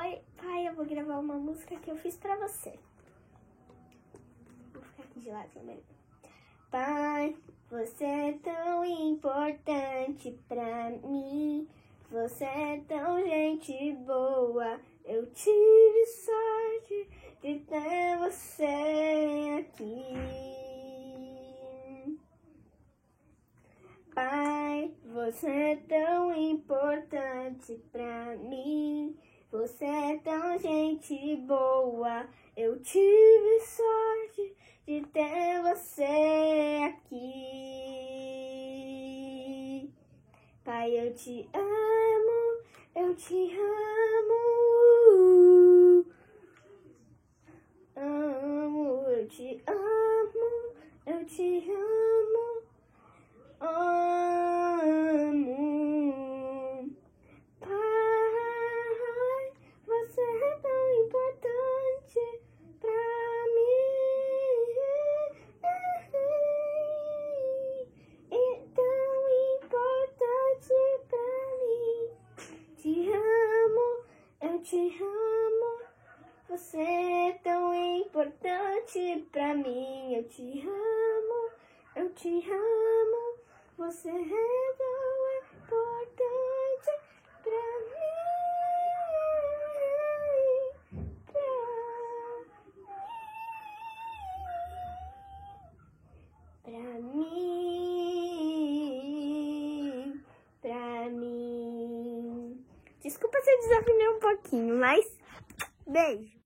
Oi, pai, eu vou gravar uma música que eu fiz pra você. Vou ficar aqui de lado também. Pai, você é tão importante pra mim. Você é tão gente boa. Eu tive sorte de ter você aqui. Pai, você é tão importante pra mim. Você é tão gente boa. Eu tive sorte de ter você aqui. Pai, eu te amo, eu te amo. Amo, eu te amo, eu te amo. Amo. É tão importante pra mim. Eu te amo, eu te amo. Você é tão importante pra mim. Pra mim. Pra mim. Pra mim. Desculpa se eu desafinei um pouquinho, mas beijo.